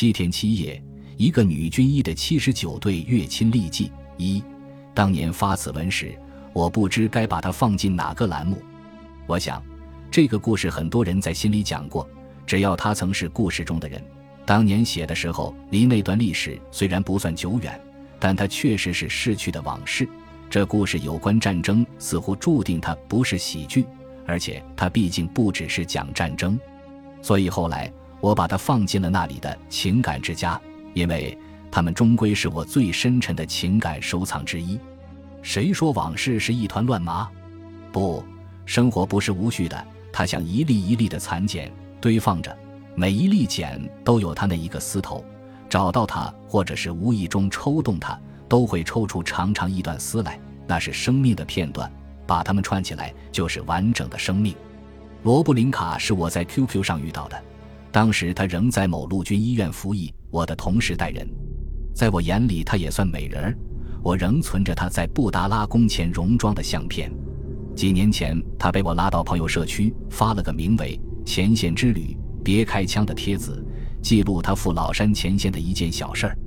七天七夜，一个女军医的七十九对月亲历记。一，当年发此文时，我不知该把它放进哪个栏目。我想，这个故事很多人在心里讲过，只要他曾是故事中的人。当年写的时候，离那段历史虽然不算久远，但它确实是逝去的往事。这故事有关战争，似乎注定它不是喜剧，而且它毕竟不只是讲战争。所以后来我把它放进了那里的情感之家，因为它们终归是我最深沉的情感收藏之一。谁说往事是一团乱麻？不，生活不是无序的，它像一粒一粒的蚕茧堆放着。每一粒茧都有它那一个丝头，找到它，或者是无意中抽动它，都会抽出长长一段丝来，那是生命的片段，把它们串起来就是完整的生命。罗布林卡是我在 QQ 上遇到的，当时他仍在某陆军医院服役，我的同时代人，在我眼里他也算美人儿，我仍存着他在布达拉宫前戎装的相片。几年前，他被我拉到朋友社区，发了个名为《前线之旅》。别开枪的帖子，记录他赴老山前线的一件小事儿。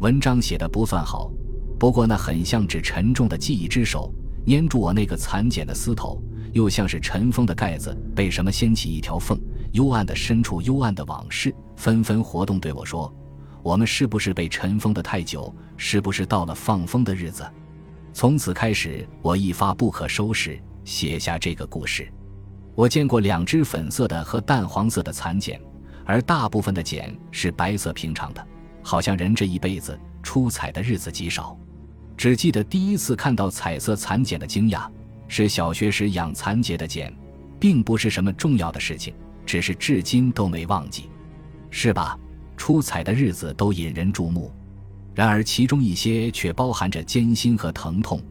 文章写的不算好，不过那很像指沉重的记忆之手粘住我那个蚕茧的丝头，又像是尘封的盖子被什么掀起一条缝。幽暗的深处，幽暗的往事纷纷活动，对我说：“我们是不是被尘封的太久？是不是到了放风的日子？”从此开始，我一发不可收拾，写下这个故事。我见过两只粉色的和淡黄色的蚕茧，而大部分的茧是白色平常的，好像人这一辈子出彩的日子极少。只记得第一次看到彩色蚕茧的惊讶，是小学时养蚕结的茧，并不是什么重要的事情，只是至今都没忘记，是吧？出彩的日子都引人注目，然而其中一些却包含着艰辛和疼痛，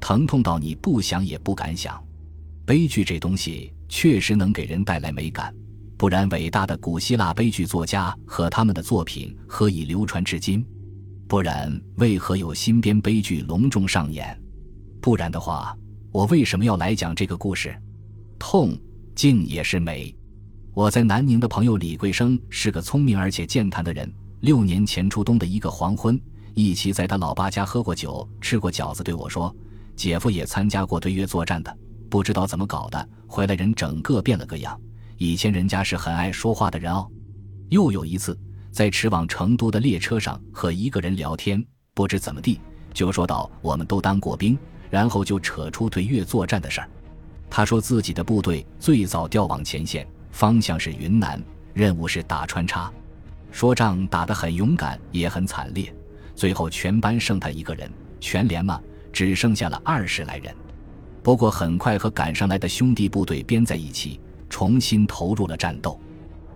疼痛到你不想也不敢想。悲剧这东西。确实能给人带来美感，不然伟大的古希腊悲剧作家和他们的作品何以流传至今？不然为何有新编悲剧隆重上演？不然的话，我为什么要来讲这个故事？痛，竟也是美。我在南宁的朋友李桂生是个聪明而且健谈的人。六年前初冬的一个黄昏，一起在他老爸家喝过酒、吃过饺子，对我说：“姐夫也参加过对越作战的。”不知道怎么搞的，回来人整个变了个样。以前人家是很爱说话的人哦。又有一次，在驰往成都的列车上和一个人聊天，不知怎么地就说到我们都当过兵，然后就扯出对越作战的事儿。他说自己的部队最早调往前线，方向是云南，任务是打穿插，说仗打得很勇敢，也很惨烈。最后全班剩他一个人，全连嘛只剩下了二十来人。不过很快和赶上来的兄弟部队编在一起，重新投入了战斗。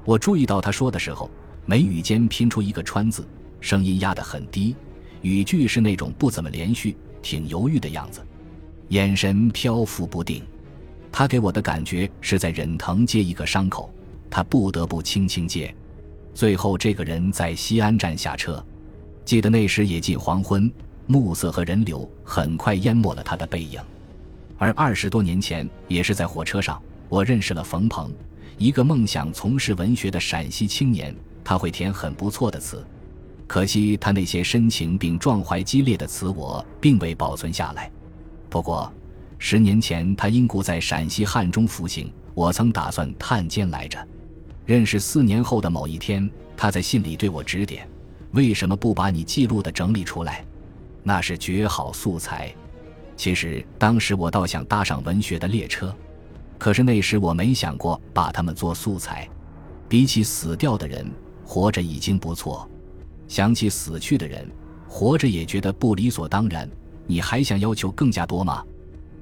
我注意到他说的时候，眉宇间拼出一个“川”字，声音压得很低，语句是那种不怎么连续、挺犹豫的样子，眼神漂浮不定。他给我的感觉是在忍疼接一个伤口，他不得不轻轻接。最后，这个人在西安站下车，记得那时也近黄昏，暮色和人流很快淹没了他的背影。而二十多年前，也是在火车上，我认识了冯鹏，一个梦想从事文学的陕西青年。他会填很不错的词，可惜他那些深情并壮怀激烈的词，我并未保存下来。不过，十年前他因故在陕西汉中服刑，我曾打算探监来着。认识四年后的某一天，他在信里对我指点：“为什么不把你记录的整理出来？那是绝好素材。”其实当时我倒想搭上文学的列车，可是那时我没想过把他们做素材。比起死掉的人，活着已经不错。想起死去的人，活着也觉得不理所当然。你还想要求更加多吗？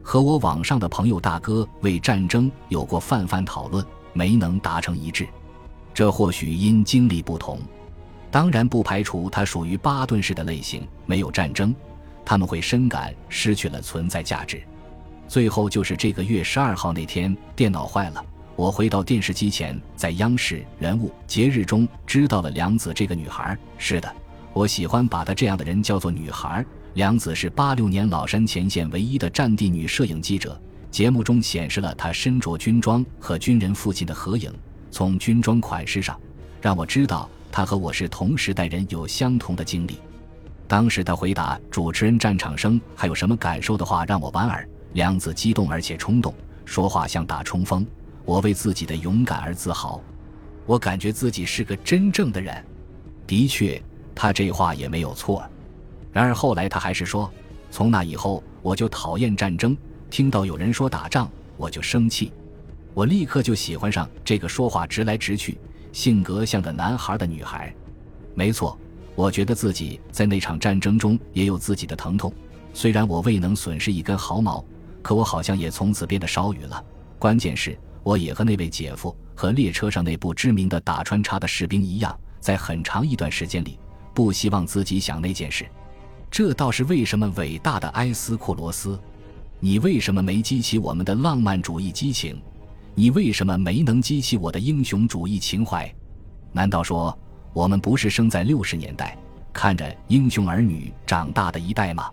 和我网上的朋友大哥为战争有过泛泛讨论，没能达成一致。这或许因经历不同，当然不排除他属于巴顿式的类型，没有战争。他们会深感失去了存在价值。最后就是这个月十二号那天，电脑坏了。我回到电视机前，在央视人物节日中知道了梁子这个女孩。是的，我喜欢把她这样的人叫做女孩。梁子是八六年老山前线唯一的战地女摄影记者。节目中显示了她身着军装和军人父亲的合影。从军装款式上，让我知道。他和我是同时代人，有相同的经历。当时她回答主持人战场声还有什么感受的话，让我莞尔。梁子激动而且冲动，说话像打冲锋。我为自己的勇敢而自豪，我感觉自己是个真正的人。的确，他这话也没有错。然而后来他还是说，从那以后我就讨厌战争，听到有人说打仗我就生气。我立刻就喜欢上这个说话直来直去、性格像个男孩的女孩。没错。我觉得自己在那场战争中也有自己的疼痛，虽然我未能损失一根毫毛，可我好像也从此变得少语了。关键是，我也和那位姐夫和列车上那不知名的打穿插的士兵一样，在很长一段时间里不希望自己想那件事。这倒是为什么伟大的埃斯库罗斯，你为什么没激起我们的浪漫主义激情？你为什么没能激起我的英雄主义情怀？难道说？我们不是生在六十年代，看着《英雄儿女》长大的一代吗？